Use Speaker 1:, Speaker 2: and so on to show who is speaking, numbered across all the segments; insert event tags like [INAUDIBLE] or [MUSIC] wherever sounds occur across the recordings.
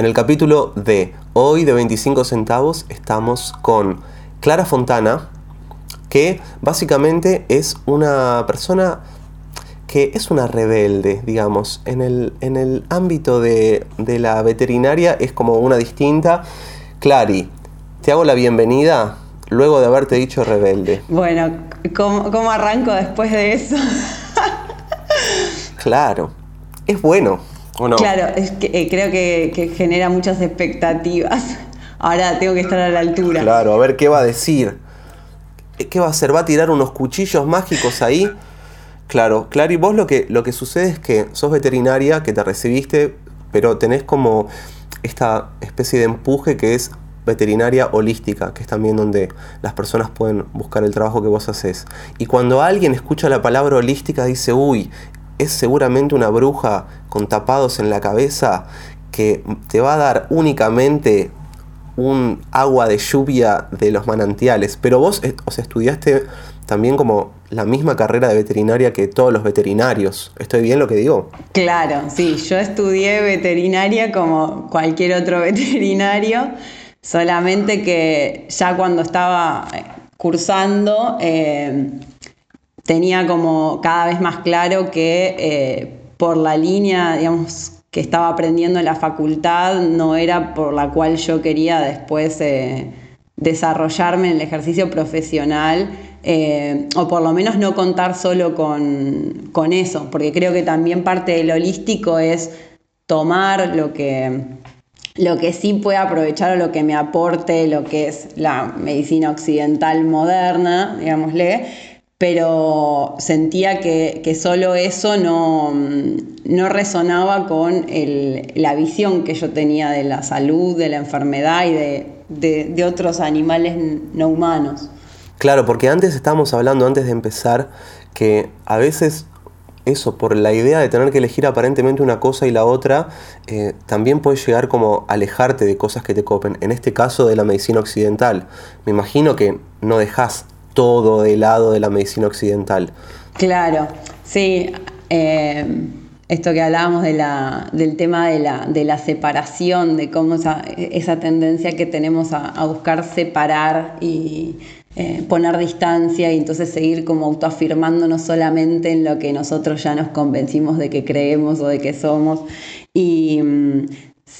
Speaker 1: En el capítulo de hoy de 25 centavos estamos con Clara Fontana, que básicamente es una persona que es una rebelde, digamos. En el, en el ámbito de, la veterinaria es como una distinta. Clary, te hago la bienvenida luego de haberte dicho rebelde.
Speaker 2: Bueno, ¿cómo, arranco después de eso? [LAUGHS]
Speaker 1: claro, es bueno, ¿o no?
Speaker 2: Claro, es que, eh, creo que, que genera muchas expectativas. [LAUGHS] Ahora tengo que estar a la altura.
Speaker 1: Claro, a ver qué va a decir. ¿Qué va a hacer? ¿Va a tirar unos cuchillos mágicos ahí? Claro, claro, y vos lo que, lo que sucede es que sos veterinaria, que te recibiste, pero tenés como esta especie de empuje que es veterinaria holística, que es también donde las personas pueden buscar el trabajo que vos haces. Y cuando alguien escucha la palabra holística dice, uy, es seguramente una bruja con tapados en la cabeza que te va a dar únicamente un agua de lluvia de los manantiales. Pero vos eh, o estudiaste también como la misma carrera de veterinaria que todos los veterinarios. ¿Estoy bien lo que digo?
Speaker 2: Claro, sí, yo estudié veterinaria como cualquier otro [LAUGHS] veterinario, solamente que ya cuando estaba eh, cursando eh, tenía como cada vez más claro que eh, por la línea, digamos, que estaba aprendiendo en la facultad no era por la cual yo quería después desarrollarme en el ejercicio profesional eh, o por lo menos no contar solo con, eso, porque creo que también parte del holístico es tomar lo que, lo que sí puede aprovechar o lo que me aporte lo que es la medicina occidental moderna, digámosle, pero sentía que, solo eso no, no resonaba con la visión que yo tenía de la salud, de la enfermedad y de otros animales no humanos.
Speaker 1: Claro, porque antes estábamos hablando, antes de empezar, que a veces eso, por la idea de tener que elegir aparentemente una cosa y la otra, eh, también puedes llegar como a alejarte de cosas que te copen. En este caso de la medicina occidental. Me imagino que no dejas todo de lado de la medicina occidental.
Speaker 2: Claro, sí. Eh, esto que hablábamos del tema de la, de la separación, de cómo esa, esa tendencia que tenemos a, a buscar separar y eh, poner distancia y entonces seguir como autoafirmándonos solamente en lo que nosotros ya nos convencimos de que creemos o de que somos. Y mm,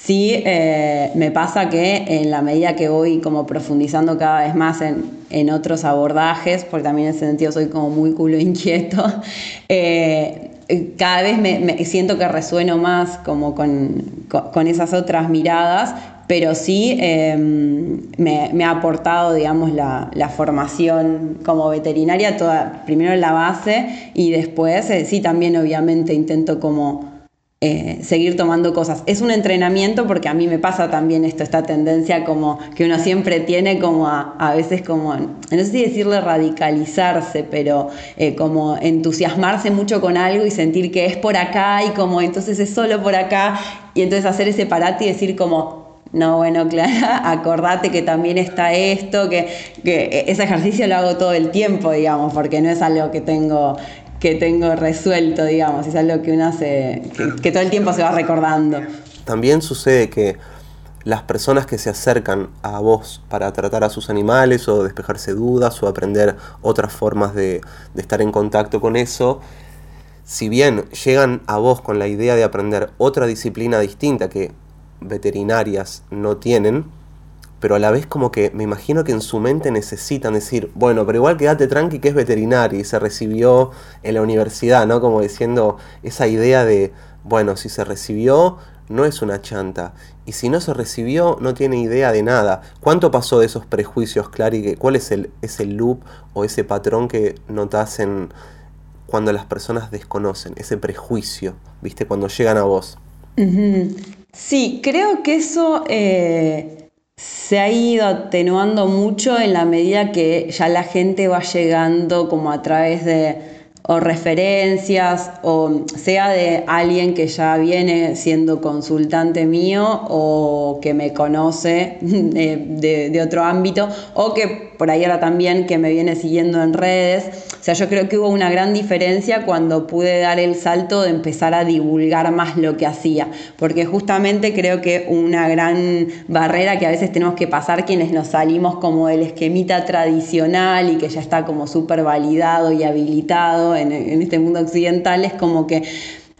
Speaker 2: sí eh, me pasa que en la medida que voy como profundizando cada vez más en, otros abordajes, porque también en ese sentido soy como muy culo [LAUGHS] inquieto, eh, cada vez me, siento que resueno más como con, con esas otras miradas, pero sí em, me, ha aportado, digamos, la, formación como veterinaria, toda, primero la base y después, eh, sí, también obviamente intento como eh, seguir tomando cosas. Es un entrenamiento porque a mí me pasa también esto, esta tendencia como que uno siempre tiene como a, veces como, no sé si decirle radicalizarse, pero eh, como entusiasmarse mucho con algo y sentir que es por acá y como entonces es solo por acá y entonces hacer ese parate y decir como, no, bueno, [LAUGHS] Clara, acordate que también está esto, que, ese ejercicio lo hago todo el tiempo, digamos, porque no es algo que tengo que tengo resuelto, digamos, es algo que uno hace, que, todo el tiempo se va recordando.
Speaker 1: También sucede que las personas que se acercan a vos para tratar a sus animales o despejarse dudas o aprender otras formas de, de estar en contacto con eso, si bien llegan a vos con la idea de aprender otra disciplina distinta que veterinarias no tienen, pero a la vez como que me imagino que en su mente necesitan decir, bueno, pero igual quédate tranqui que es veterinaria y se recibió en la universidad, ¿no? Como diciendo esa idea de, bueno, si se recibió, no es una chanta. Y si no se recibió, no tiene idea de nada. ¿Cuánto pasó de esos prejuicios, Clary? ¿Cuál es el, ese loop o ese patrón que notas en cuando las personas desconocen? Ese prejuicio, ¿viste? Cuando llegan a vos.
Speaker 2: Sí, creo que eso eh, se ha ido atenuando mucho en la medida que ya la gente va llegando como a través de o referencias, o sea de alguien que ya viene siendo consultante mío o que me conoce [LAUGHS] de, de otro ámbito, o que por ahí ahora también que me viene siguiendo en redes. O sea, yo creo que hubo una gran diferencia cuando pude dar el salto de empezar a divulgar más lo que hacía, porque justamente creo que una gran barrera que a veces tenemos que pasar quienes nos salimos como del esquemita tradicional y que ya está como súper validado y habilitado en, este mundo occidental, es como que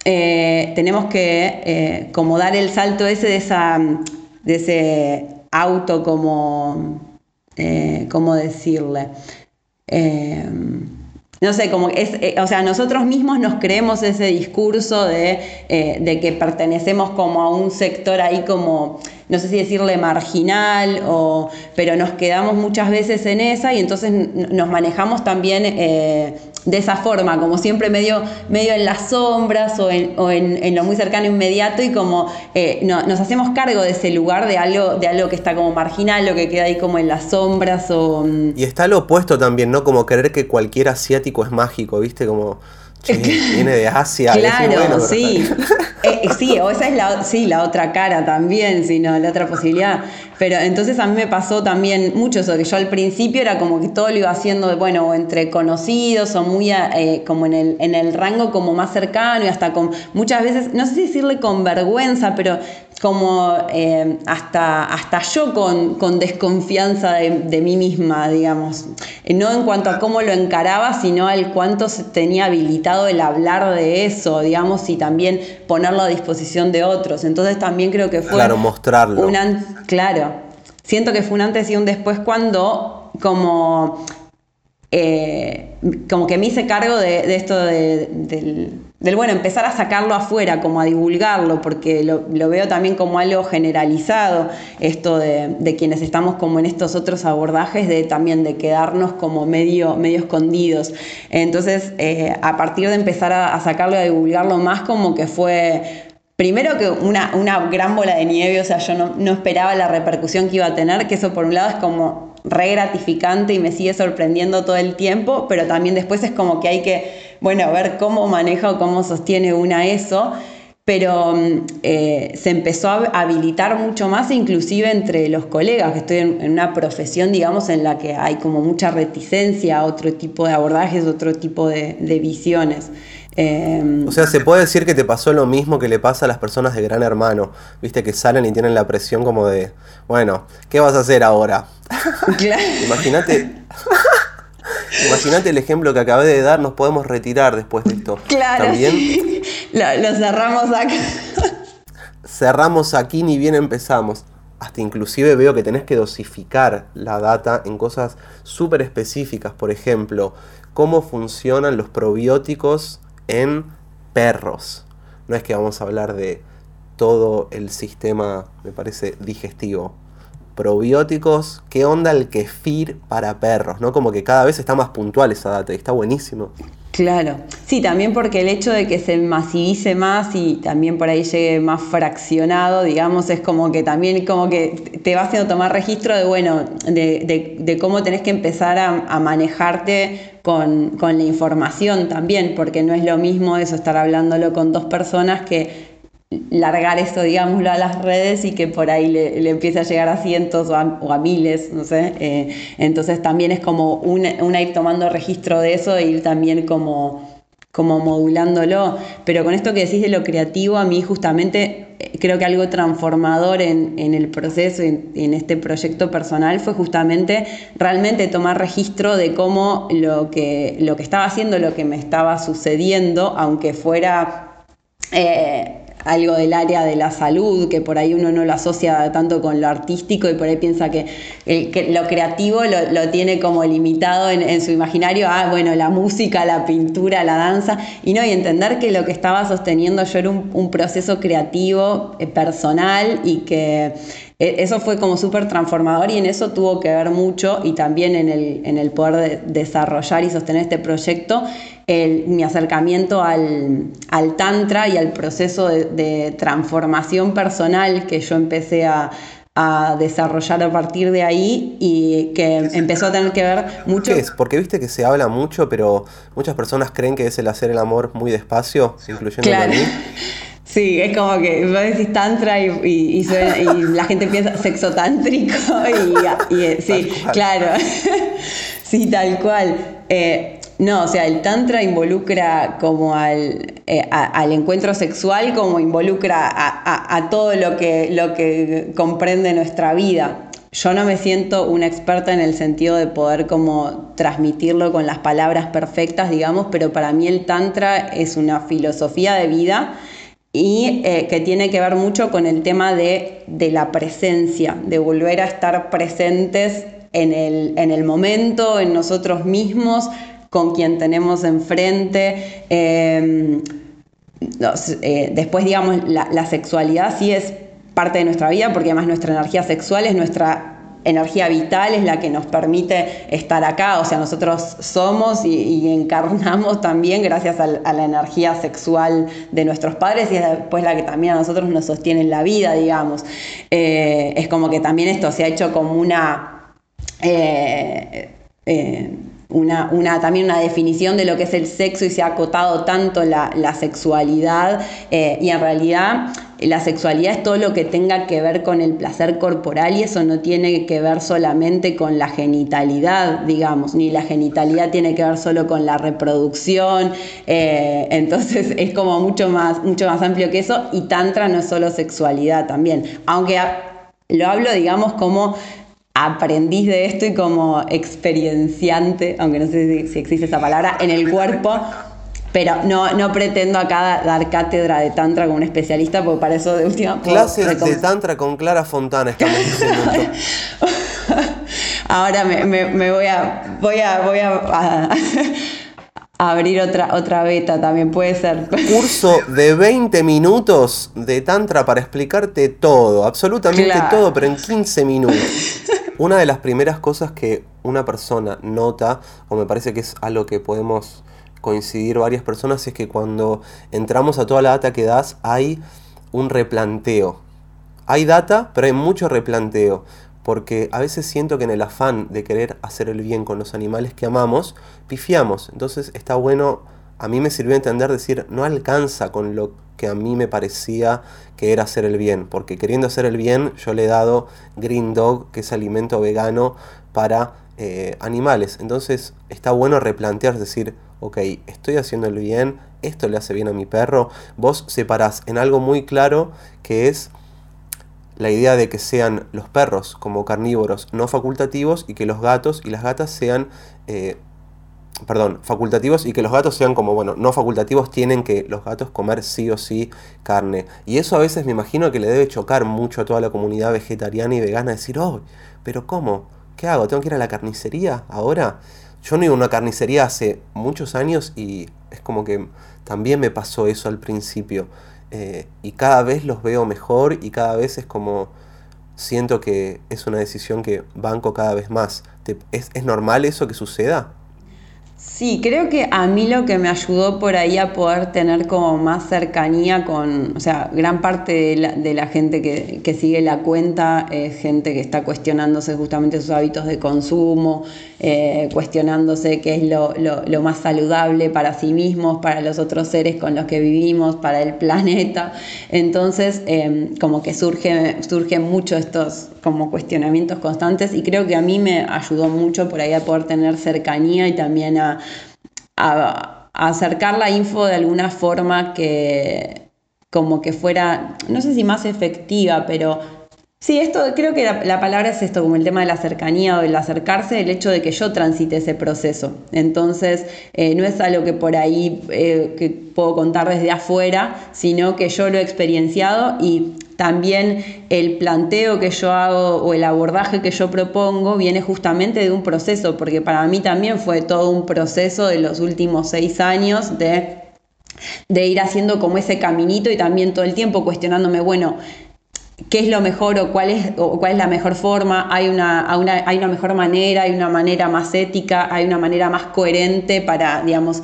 Speaker 2: eh, tenemos que eh, como dar el salto ese de, ese auto como eh, ¿cómo decirle? Eh, no sé, como es, o sea, nosotros mismos nos creemos ese discurso de, de, que pertenecemos como a un sector ahí como no sé si decirle marginal, o, pero nos quedamos muchas veces en esa y entonces nos manejamos también de esa forma, como siempre medio, medio en las sombras o en, lo muy cercano inmediato y como eh, nos hacemos cargo de ese lugar, de algo, de algo que está como marginal o que queda ahí como en las sombras. O,
Speaker 1: mm. y está lo opuesto también, ¿no? Como creer que cualquier asiático es mágico, ¿viste? Como [LAUGHS] viene de Asia.
Speaker 2: Claro, sí. [LAUGHS] Eh, sí, o esa es la, sí, la otra cara también, sino la otra posibilidad. Pero entonces a mí me pasó también mucho eso, que yo al principio era como que todo lo iba haciendo, bueno, entre conocidos o muy eh, como en el, en el rango como más cercano y hasta con muchas veces, no sé si decirle con vergüenza, pero como eh, hasta, hasta yo con, desconfianza de, mí misma, digamos. No en cuanto a cómo lo encaraba, sino al cuánto tenía habilitado el hablar de eso, digamos, y también ponerlo a disposición de otros. Entonces también creo que fue...
Speaker 1: Claro, mostrarlo.
Speaker 2: claro, siento que fue un antes y un después cuando como, eh, como que me hice cargo de, esto del, bueno, empezar a sacarlo afuera, como a divulgarlo, porque lo, veo también como algo generalizado, esto de, quienes estamos como en estos otros abordajes, de también de quedarnos como medio, medio escondidos. Entonces, eh, a partir de empezar a, sacarlo y a divulgarlo más, como que fue primero que una, una, gran bola de nieve, o sea, yo no, esperaba la repercusión que iba a tener, que eso por un lado es como re gratificante y me sigue sorprendiendo todo el tiempo, pero también después es como que hay que, bueno, ver cómo maneja o cómo sostiene una eso pero mm, eh, se empezó a habilitar mucho más, inclusive entre los colegas, que estoy en, una profesión, digamos, en la que hay como mucha reticencia a otro tipo de abordajes, otro tipo de, de visiones.
Speaker 1: Em, o sea, se puede decir que te pasó lo mismo que le pasa a las personas de Gran Hermano, viste que salen y tienen la presión como de, bueno, ¿qué vas a hacer ahora? [LAUGHS] Imagínate. Imagínate el ejemplo que acabé de dar, nos podemos retirar después de esto.
Speaker 2: Claro. También. Lo, cerramos acá.
Speaker 1: cerramos aquí ni bien empezamos. Hasta inclusive veo que tenés que dosificar la data en cosas súper específicas. Por ejemplo, cómo funcionan los probióticos en perros. No es que vamos a hablar de todo el sistema, me parece, digestivo. Probióticos, ¿qué onda el kefir para perros? ¿No? Como que cada vez está más puntual esa data y está buenísimo.
Speaker 2: Claro, sí, también porque el hecho de que se masivice más y también por ahí llegue más fraccionado, digamos, es como que también como que te va haciendo tomar registro de, bueno, de, cómo tenés que empezar a, manejarte con, con, la información también, porque no es lo mismo eso, estar hablándolo con dos personas que largar esto, digámoslo, a las redes y que por ahí le, empiece a llegar a cientos o a, miles, no sé. Eh, entonces también es como una, ir tomando registro de eso e ir también como, como modulándolo. Pero con esto que decís de lo creativo, a mí justamente eh, creo que algo transformador en, el proceso, en, en, este proyecto personal, fue justamente realmente tomar registro de cómo lo que, lo que estaba haciendo, lo que me estaba sucediendo, aunque fuera... Eh, algo del área de la salud, que por ahí uno no lo asocia tanto con lo artístico y por ahí piensa que, lo creativo lo, tiene como limitado en, su imaginario. A, bueno, la música, la pintura, la danza, y no, y entender que lo que estaba sosteniendo yo era un, proceso creativo, eh, personal, y que eso fue como súper transformador y en eso tuvo que ver mucho y también en el, en el poder desarrollar y sostener este proyecto mi acercamiento al, tantra y al proceso de, transformación personal que yo empecé a, a desarrollar a partir de ahí y que empezó a tener que ver mucho...
Speaker 1: ¿Qué es? Porque viste que se habla mucho, pero muchas personas creen que es el hacer el amor muy despacio, incluyendo
Speaker 2: claro. a mí. [LAUGHS] Sí, es como que vos decís tantra y, y, la gente piensa sexo tántrico y, sí, claro, [LAUGHS] sí, tal cual. Eh, no, o sea, el tantra involucra como al, eh, al encuentro sexual, como involucra a, todo lo que, lo que comprende nuestra vida. Yo no me siento una experta en el sentido de poder como transmitirlo con las palabras perfectas, digamos, pero para mí el tantra es una filosofía de vida y eh, que tiene que ver mucho con el tema de, de, la presencia, de volver a estar presentes en el, en el momento, en nosotros mismos, con quien tenemos enfrente. Em, eh, después, digamos, la, sexualidad sí es parte de nuestra vida, porque además nuestra energía sexual es nuestra energía vital, es la que nos permite estar acá, o sea, nosotros somos y, encarnamos también gracias a, la energía sexual de nuestros padres y es después la que también a nosotros nos sostiene en la vida, digamos. Eh, es como que también esto se ha hecho como una... Eh, una, también una definición de lo que es el sexo y se ha acotado tanto la, sexualidad eh, y en realidad la sexualidad es todo lo que tenga que ver con el placer corporal y eso no tiene que ver solamente con la genitalidad, digamos, ni la genitalidad tiene que ver solo con la reproducción, eh, entonces [LAUGHS] es como mucho más, mucho más amplio que eso y tantra no es solo sexualidad también, aunque lo hablo digamos como aprendiz de esto y como experienciante, aunque no sé si, existe esa palabra, en el cuerpo. Pero no, no pretendo acá dar cátedra de Tantra como un especialista, porque para eso de última.
Speaker 1: Clases de Tantra con Clara Fontana, estamos diciendo. [LAUGHS]
Speaker 2: Ahora me, voy a. Voy a. Voy a, [LAUGHS] abrir otra, otra beta también, puede ser. [LAUGHS]
Speaker 1: Curso de 20 minutos de Tantra para explicarte todo, absolutamente todo, pero en 15 minutos. Una de las primeras cosas que una persona nota, o me parece que es algo que podemos coincidir varias personas, es que cuando entramos a toda la data que das hay un replanteo. Hay data, pero hay mucho replanteo. Porque a veces siento que en el afán de querer hacer el bien con los animales que amamos, pifiamos. Entonces está bueno, a mí me sirvió entender, decir, no alcanza con lo que a mí me parecía que era hacer el bien, porque queriendo hacer el bien yo le he dado Green Dog, que es alimento vegano para eh, animales. Entonces está bueno replantear, decir, ok, estoy haciendo el bien, esto le hace bien a mi perro. Vos separás en algo muy claro que es la idea de que sean los perros como carnívoros no facultativos y que los gatos y las gatas sean eh, perdón, facultativos y que los gatos sean como, bueno, no facultativos, tienen que los gatos comer sí o sí carne. Y eso a veces me imagino que le debe chocar mucho a toda la comunidad vegetariana y vegana, decir, oh, pero ¿cómo? ¿Qué hago? ¿Tengo que ir a la carnicería ahora? Yo no iba a una carnicería hace muchos años y es como que también me pasó eso al principio. Eh, y cada vez los veo mejor y cada vez es como siento que es una decisión que banco cada vez más. ¿Es, ¿Es normal eso que suceda?
Speaker 2: Sí, creo que a mí lo que me ayudó por ahí a poder tener como más cercanía con, o sea, gran parte de la, gente que, sigue la cuenta es gente que está cuestionándose justamente sus hábitos de consumo, eh, cuestionándose qué es lo, más saludable para sí mismos, para los otros seres con los que vivimos, para el [LAUGHS] planeta. Entonces, em, como que surge, surgen mucho estos como cuestionamientos constantes y creo que a mí me ayudó mucho por ahí a poder tener cercanía y también a, acercar la info de alguna forma que como que fuera, no sé si más efectiva, pero Sí, esto creo que la, palabra es esto, como el tema de la cercanía o el acercarse, el hecho de que yo transite ese proceso. Entonces, eh, no es algo que por ahí eh, que puedo contar desde afuera, sino que yo lo he experienciado y también el planteo que yo hago o el abordaje que yo propongo viene justamente de un proceso, porque para mí también fue todo un proceso de los últimos seis años de de ir haciendo como ese caminito y también todo el tiempo cuestionándome, bueno, qué es lo mejor o cuál es, cuál es la mejor forma, hay una, hay una mejor manera, hay una manera más ética, hay una manera más coherente para, digamos,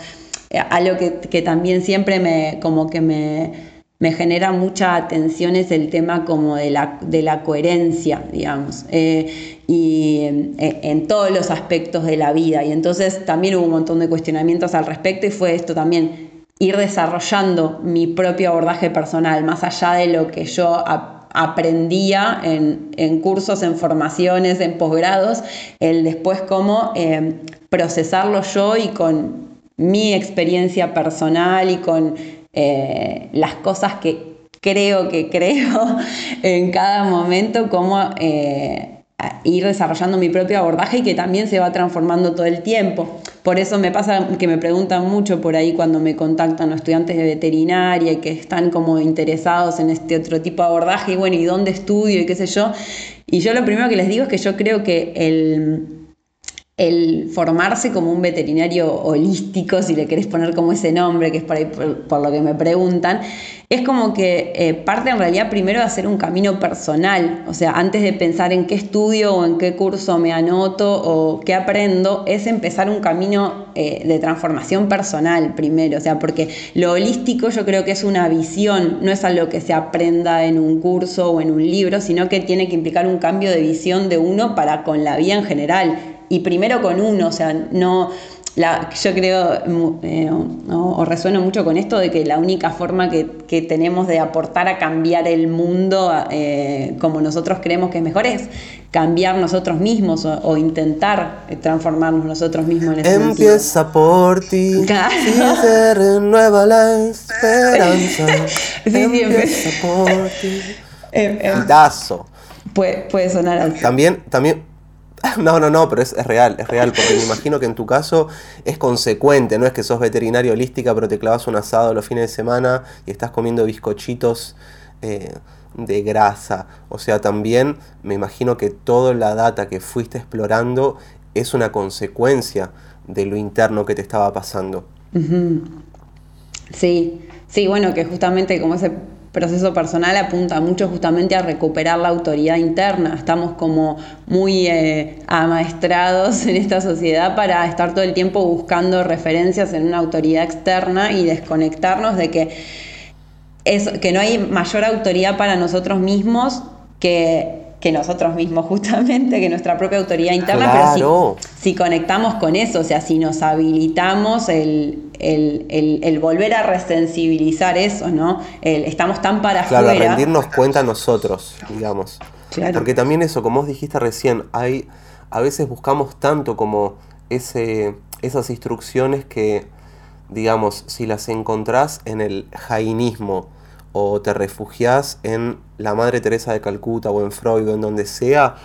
Speaker 2: eh, algo que, que también siempre me, como que me, me genera mucha atención es el tema como de la, de la coherencia, digamos, eh, y eh, en todos los aspectos de la vida. Y entonces también hubo un montón de cuestionamientos al respecto y fue esto también, ir desarrollando mi propio abordaje personal, más allá de lo que yo aprendía en, cursos, en formaciones, en posgrados, el después cómo eh, procesarlo yo y con mi experiencia personal y con eh, las cosas que creo que creo [LAUGHS] en cada momento, cómo eh, ir desarrollando mi propio abordaje y que también se va transformando todo el tiempo. Por eso me pasa que me preguntan mucho por ahí cuando me contactan los estudiantes de veterinaria y que están como interesados en este otro tipo de abordaje y bueno, ¿y dónde estudio y qué sé yo? Y yo lo primero que les digo es que yo creo que el el formarse como un veterinario holístico, si le querés poner como ese nombre, que es por, ahí por, lo que me preguntan, es como que eh, parte en realidad primero de hacer un camino personal, o sea, antes de pensar en qué estudio o en qué curso me anoto o qué aprendo, es empezar un camino eh, de transformación personal primero, o sea, porque lo holístico yo creo que es una visión, no es algo que se aprenda en un curso o en un libro, sino que tiene que implicar un cambio de visión de uno para con la vida en general y primero con uno, o sea, no, la, yo creo eh, o, resueno mucho con esto de que la única forma que, tenemos de aportar a cambiar el mundo eh, como nosotros creemos que es mejor es cambiar nosotros mismos o, intentar transformarnos nosotros mismos en ese
Speaker 1: Empieza por ti claro. y se renueva la esperanza. [LAUGHS] sí, Empieza por ti. Eh, eh
Speaker 2: puede, puede sonar así.
Speaker 1: También, también [LAUGHS] No, no, no, pero es, real, es real, porque me imagino que en tu caso es consecuente, no es que sos veterinario holística, pero te clavas un asado los fines de semana y estás comiendo bizcochitos eh, de grasa. O sea, también me imagino que toda la data que fuiste explorando es una consecuencia de lo interno que te estaba pasando.
Speaker 2: Sí, sí, bueno, que justamente como ese proceso personal apunta mucho justamente a recuperar la autoridad interna. Estamos como muy eh, amaestrados [LAUGHS] en esta sociedad para estar todo el tiempo buscando referencias en una autoridad externa y desconectarnos de que, es, que no hay mayor autoridad para nosotros mismos que que nosotros mismos [LAUGHS] justamente, que nuestra propia autoridad interna, pero si, conectamos con eso, o sea, si nos habilitamos el, volver a resensibilizar eso, ¿no? estamos tan para
Speaker 1: claro, afuera. rendirnos cuenta nosotros, digamos. Porque también eso, como vos dijiste recién, hay, a veces buscamos tanto como ese, esas instrucciones que, digamos, si las encontrás en el jainismo, o te refugias en la Madre Teresa de Calcuta o en Freud o en donde sea,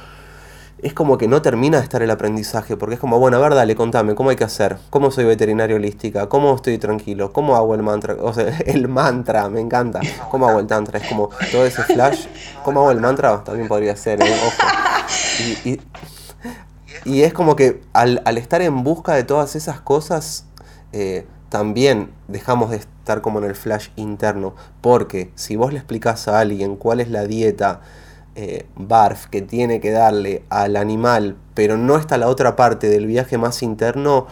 Speaker 1: es como que no termina de estar el aprendizaje, porque es como, bueno, a ver, dale, contame, ¿cómo hay que hacer? ¿Cómo soy veterinario holística? ¿Cómo estoy tranquilo? ¿Cómo hago el mantra? O sea, [LAUGHS] el mantra, me encanta. ¿Cómo hago el tantra? Es como todo ese flash. ¿Cómo hago el mantra? También podría ser, ¿eh? ojo. Y, es como que al, estar en busca de todas esas cosas, eh, también dejamos de estar como en el flash interno, porque si vos le explicás a alguien cuál es la dieta eh, BARF que tiene que darle al animal, pero no está la otra parte del viaje más interno,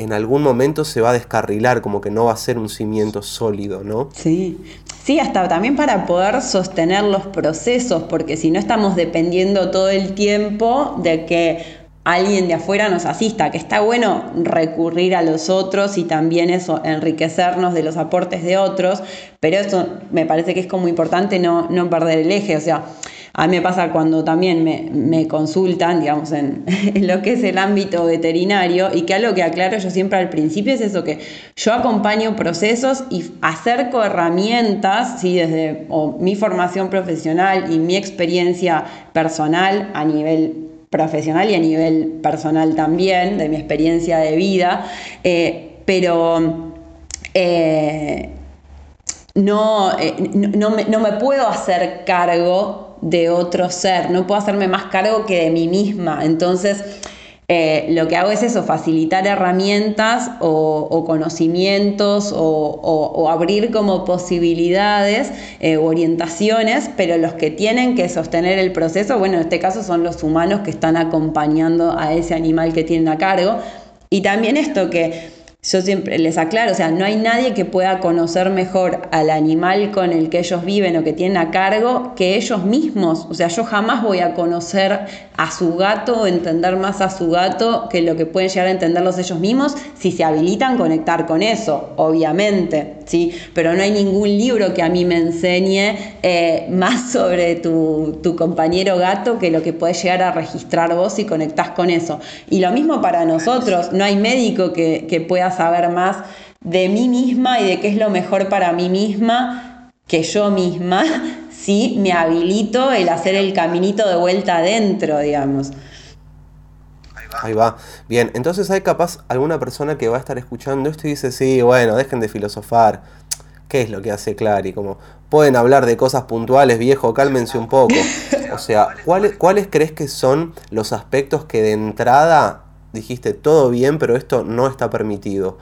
Speaker 1: en algún momento se va a descarrilar, como que no va a ser un cimiento sólido, ¿no?
Speaker 2: Sí, sí, hasta también para poder sostener los procesos, porque si no estamos dependiendo todo el tiempo de que alguien de afuera nos asista, que está bueno recurrir a los otros y también eso, enriquecernos de los aportes de otros, pero eso me parece que es como importante no, no perder el eje, o sea, a mí me pasa cuando también me, consultan, digamos, [LAUGHS] en, lo que es el ámbito veterinario, y que algo que aclaro yo siempre al principio es eso, que yo acompaño procesos y acerco herramientas, ¿sí? desde mi formación profesional y mi experiencia personal a nivel profesional y a nivel personal también, de mi experiencia de vida, eh, pero eh, no, eh, no, me, no, me, puedo hacer cargo de otro ser, no puedo hacerme más cargo que de mí misma. Entonces, eh, lo que hago es eso, facilitar herramientas o, conocimientos o, abrir como posibilidades eh, orientaciones, pero los que tienen que sostener el proceso, bueno, en este caso son los humanos que están acompañando a ese animal que tienen a cargo. Y también esto que yo siempre les aclaro, o sea, no hay nadie que pueda conocer mejor al animal con el que ellos viven o que tienen a cargo que ellos mismos. O sea, yo jamás voy a conocer a su gato o entender más a su gato que lo que pueden llegar a entenderlos ellos mismos si se habilitan conectar con eso, obviamente, ¿sí? Pero no hay ningún libro que a mí me enseñe eh, más sobre tu, tu compañero gato que lo que puedes llegar a registrar vos y conectás con eso. Y lo mismo para nosotros, no hay médico que, que pueda saber más de mí misma y de qué es lo mejor para mí misma que yo misma [LAUGHS] si me habilito el hacer el caminito de vuelta adentro, digamos.
Speaker 1: Ahí va. Bien, entonces hay capaz alguna persona que va a estar escuchando esto y dice, sí, bueno, dejen de filosofar. ¿Qué es lo que hace Clary? Como, pueden hablar de cosas puntuales, viejo, cálmense un poco. O sea, ¿cuáles, ¿cuáles crees que son los aspectos que de entrada dijiste todo bien, pero esto no está permitido.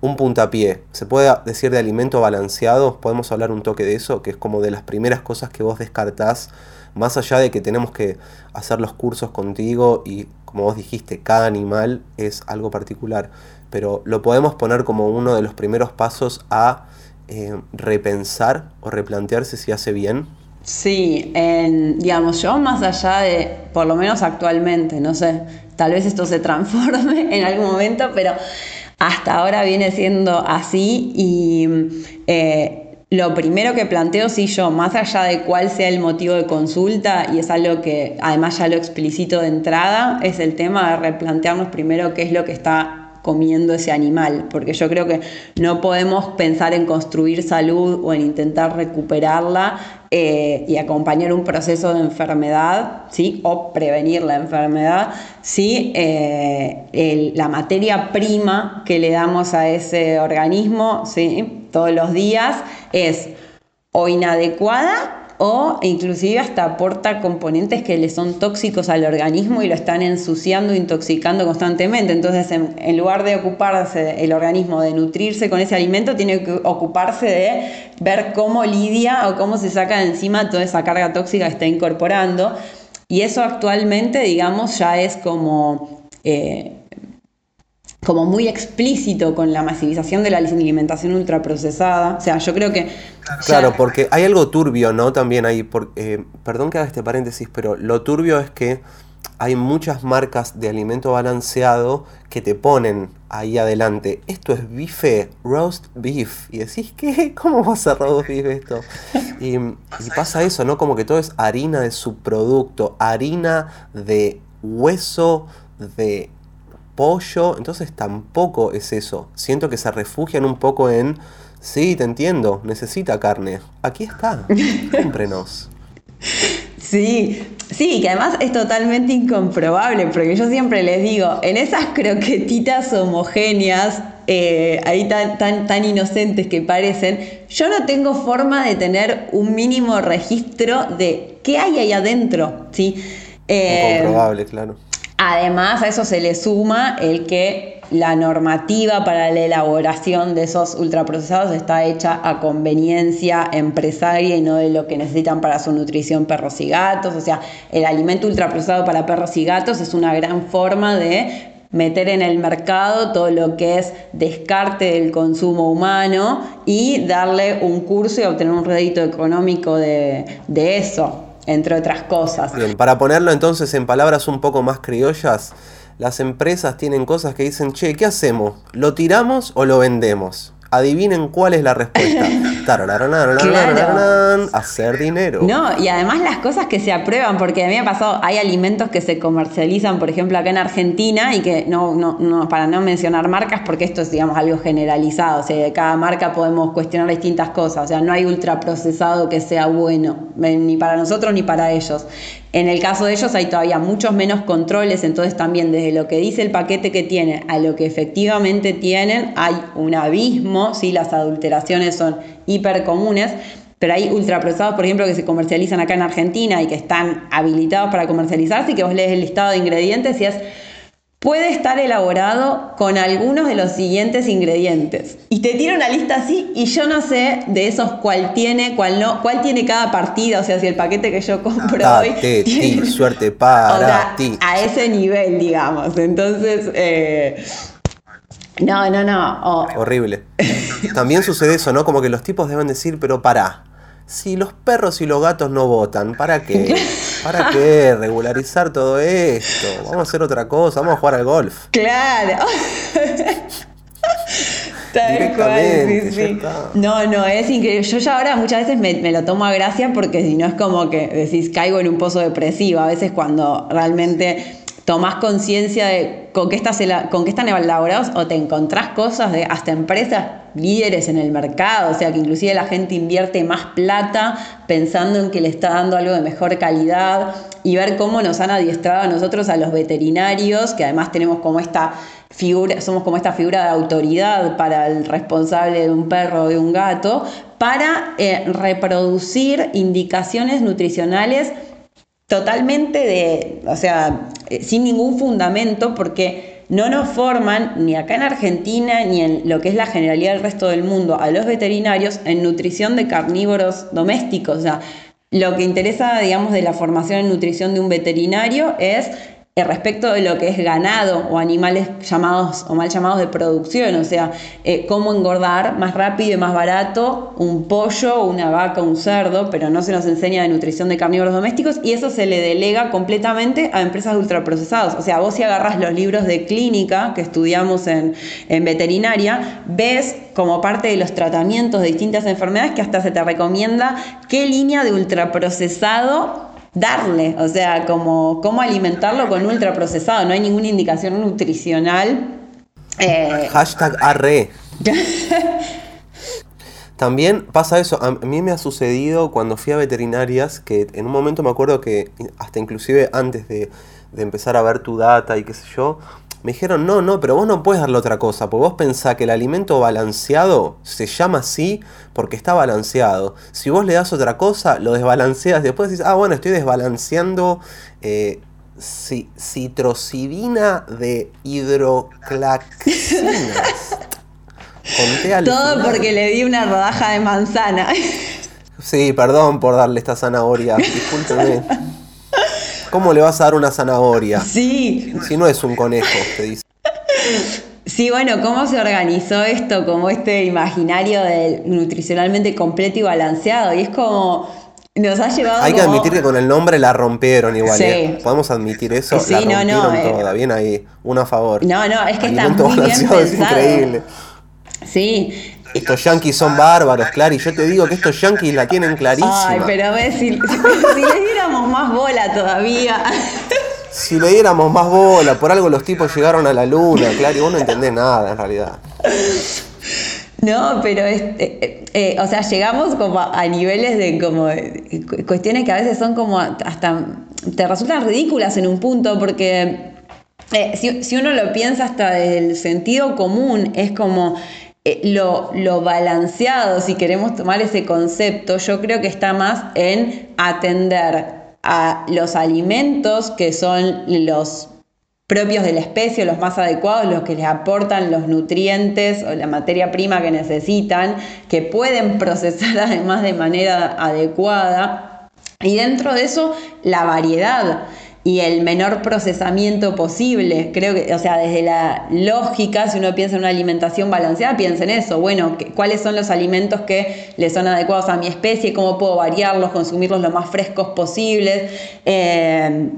Speaker 1: Un puntapié, se puede decir de alimento balanceado, podemos hablar un toque de eso, que es como de las primeras cosas que vos descartás, más allá de que tenemos que hacer los cursos contigo y como vos dijiste, cada animal es algo particular, pero lo podemos poner como uno de los primeros pasos a eh, repensar o replantearse si hace bien.
Speaker 2: Sí, digamos, yo más allá de, por lo menos actualmente, no sé, tal vez esto se transforme [LAUGHS] en algún momento, pero hasta ahora viene siendo así y eh, lo primero que planteo, sí, yo, más allá de cuál sea el motivo de consulta, y es algo que además ya lo explicito de entrada, es el tema de replantearnos primero qué es lo que está comiendo ese animal, porque yo creo que no podemos pensar en construir salud o en intentar recuperarla eh, y acompañar un proceso de enfermedad, ¿sí? o prevenir la enfermedad, si eh, la materia prima que le damos a ese organismo ¿sí? todos los días es o inadecuada o inclusive hasta aporta componentes que le son tóxicos al organismo y lo están ensuciando, intoxicando constantemente. Entonces, en, lugar de ocuparse el organismo de nutrirse con ese alimento, tiene que ocuparse de ver cómo lidia o cómo se saca de encima toda esa carga tóxica que está incorporando. Y eso actualmente, digamos, ya es como... Eh, como muy explícito con la masivización de la alimentación ultraprocesada. O sea, yo creo que...
Speaker 1: Claro, porque hay algo turbio, ¿no? También hay, eh, perdón que haga este paréntesis, pero lo turbio es que hay muchas marcas de alimento balanceado que te ponen ahí adelante, esto es bife, roast beef. Y decís, ¿qué? [LAUGHS] ¿Cómo va a roast beef esto? Y, y pasa eso, ¿no? Como que todo es harina de subproducto, harina de hueso de pollo, entonces tampoco es eso. Siento que se refugian un poco en, sí, te entiendo, necesita carne. Aquí está, [LAUGHS] cómprenos.
Speaker 2: Sí, sí, que además es totalmente incomprobable, porque yo siempre les digo, en esas croquetitas homogéneas, eh, ahí tan, tan, tan inocentes que parecen, yo no tengo forma de tener un mínimo registro de qué hay ahí adentro, ¿sí?
Speaker 1: Eh, incomprobable, claro.
Speaker 2: Además, a eso se le suma el que la normativa para la elaboración de esos ultraprocesados está hecha a conveniencia empresaria y no de lo que necesitan para su nutrición perros y gatos. O sea, el alimento ultraprocesado para perros y gatos es una gran forma de meter en el mercado todo lo que es descarte del consumo humano y darle un curso y obtener un rédito económico de, de eso entre otras cosas.
Speaker 1: Bien, para ponerlo entonces en palabras un poco más criollas, las empresas tienen cosas que dicen, che, ¿qué hacemos? ¿Lo tiramos o lo vendemos? Adivinen cuál es la respuesta. [LAUGHS] Hacer dinero.
Speaker 2: No, y además las cosas que se aprueban, porque a mí me ha pasado, hay alimentos que se comercializan, por ejemplo, acá en Argentina, y que no, no, no, para no mencionar marcas, porque esto es, digamos, algo generalizado. O sea, de cada marca podemos cuestionar distintas cosas. O sea, no hay ultraprocesado que sea bueno, ni para nosotros ni para ellos. En el caso de ellos hay todavía muchos menos controles, entonces también desde lo que dice el paquete que tiene a lo que efectivamente tienen hay un abismo, ¿sí? las adulteraciones son hiper comunes, pero hay ultraprocesados, por ejemplo, que se comercializan acá en Argentina y que están habilitados para comercializarse y que vos lees el listado de ingredientes y es puede estar elaborado con algunos de los siguientes ingredientes. Y te tiro una lista así y yo no sé de esos cuál tiene, cuál no, cuál tiene cada partida, o sea, si el paquete que yo compro hoy...
Speaker 1: Ti, [LAUGHS] suerte [LAUGHS] para ti.
Speaker 2: A ese nivel, digamos. Entonces... Eh, No, no, no.
Speaker 1: Horrible. También sucede eso, ¿no? Como que los tipos deben decir, pero pará. Si los perros y los gatos no votan, ¿para qué? [LAUGHS] ¿Para qué regularizar todo esto? Vamos a hacer otra cosa, vamos a jugar al golf.
Speaker 2: Claro. [LAUGHS] Tal cual, sí, sí. No, no, es increíble. Yo ya ahora muchas veces me, lo tomo a gracia porque si no es como que decís, caigo en un pozo depresivo. A veces cuando realmente tomás conciencia de con qué, estás, con qué están elaborados o te encontrás cosas de hasta empresas líderes en el mercado, o sea que inclusive la gente invierte más plata pensando en que le está dando algo de mejor calidad y ver cómo nos han adiestrado a nosotros, a los veterinarios, que además tenemos como esta figura, somos como esta figura de autoridad para el responsable de un perro o de un gato, para eh, reproducir indicaciones nutricionales totalmente de, o sea, eh, sin ningún fundamento, porque no nos forman, ni acá en Argentina, ni en lo que es la generalidad del resto del mundo, a los veterinarios en nutrición de carnívoros domésticos. O sea, lo que interesa, digamos, de la formación en nutrición de un veterinario es respecto de lo que es ganado o animales llamados o mal llamados de producción, o sea, eh, cómo engordar más rápido y más barato un pollo, una vaca, un cerdo, pero no se nos enseña de nutrición de carnívoros domésticos y eso se le delega completamente a empresas de ultraprocesados. O sea, vos si agarras los libros de clínica que estudiamos en, en veterinaria, ves como parte de los tratamientos de distintas enfermedades que hasta se te recomienda qué línea de ultraprocesado darle, o sea, como cómo alimentarlo con ultraprocesado, no hay ninguna indicación nutricional.
Speaker 1: Eh. Hashtag arre. [LAUGHS] También pasa eso, a mí me ha sucedido cuando fui a veterinarias, que en un momento me acuerdo que hasta inclusive antes de, de empezar a ver tu data y qué sé yo, me dijeron, no, no, pero vos no puedes darle otra cosa, porque vos pensás que el alimento balanceado se llama así porque está balanceado. Si vos le das otra cosa, lo desbalanceas, después decís, ah, bueno, estoy desbalanceando eh, citrocidina de hidroclaxinas. [LAUGHS]
Speaker 2: Todo porque le di una rodaja de manzana.
Speaker 1: Sí, perdón por darle esta zanahoria, discúlpeme. [LAUGHS] ¿Cómo le vas a dar una zanahoria?
Speaker 2: Sí.
Speaker 1: Si no es un conejo, te dice.
Speaker 2: Sí, bueno, ¿cómo se organizó esto como este imaginario del nutricionalmente completo y balanceado? Y es como, nos ha llevado.
Speaker 1: Hay que admitir que con el nombre la rompieron igual. Sí. ¿eh? Podemos admitir eso. Sí, la rompieron no, no, eh. toda. Bien ahí, uno a favor.
Speaker 2: No, no, es que está muy bien pensado. Es increíble. Sí,
Speaker 1: estos yankees son bárbaros, Clary. Yo te digo que estos yankees la tienen clarísima.
Speaker 2: Ay, pero ves, si, [LAUGHS] si, le diéramos más bola todavía. [LAUGHS]
Speaker 1: Si le diéramos más bola, por algo los tipos llegaron a la luna, Clary. Vos no entendés nada en realidad.
Speaker 2: No, pero es, eh, eh, o sea, llegamos como a, niveles de como cuestiones que a veces son como hasta te resultan ridículas en un punto porque si, si, uno lo piensa hasta desde el sentido común, es como eh, lo, lo, balanceado, si queremos tomar ese concepto, yo creo que está más en atender a los alimentos que son los propios de la especie, los más adecuados, los que les aportan los nutrientes o la materia prima que necesitan, que pueden [LAUGHS] procesar además de manera adecuada. Y dentro de eso, la variedad y el menor procesamiento posible. Creo que, o sea, desde la lógica, si uno piensa en una alimentación balanceada, piensa en eso. Bueno, ¿cuáles son los alimentos que le son adecuados a mi especie? ¿Cómo puedo variarlos, consumirlos lo más frescos posibles? Eh,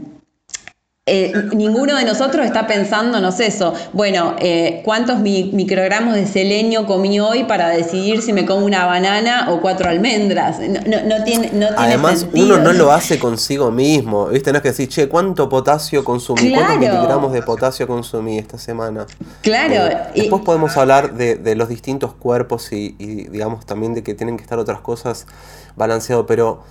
Speaker 2: eh, ninguno de nosotros está pensando, no sé, eso, bueno, eh, ¿cuántos microgramos de selenio comí hoy para decidir si me como una banana o cuatro almendras? No, tiene, no
Speaker 1: Además, uno no lo hace consigo mismo, ¿viste? No es que decir, che, ¿cuánto potasio consumí? ¿Cuántos miligramos de potasio consumí esta semana?
Speaker 2: Claro.
Speaker 1: Eh, después podemos hablar de, los distintos cuerpos y, y, digamos, también de que tienen que estar otras cosas balanceado, pero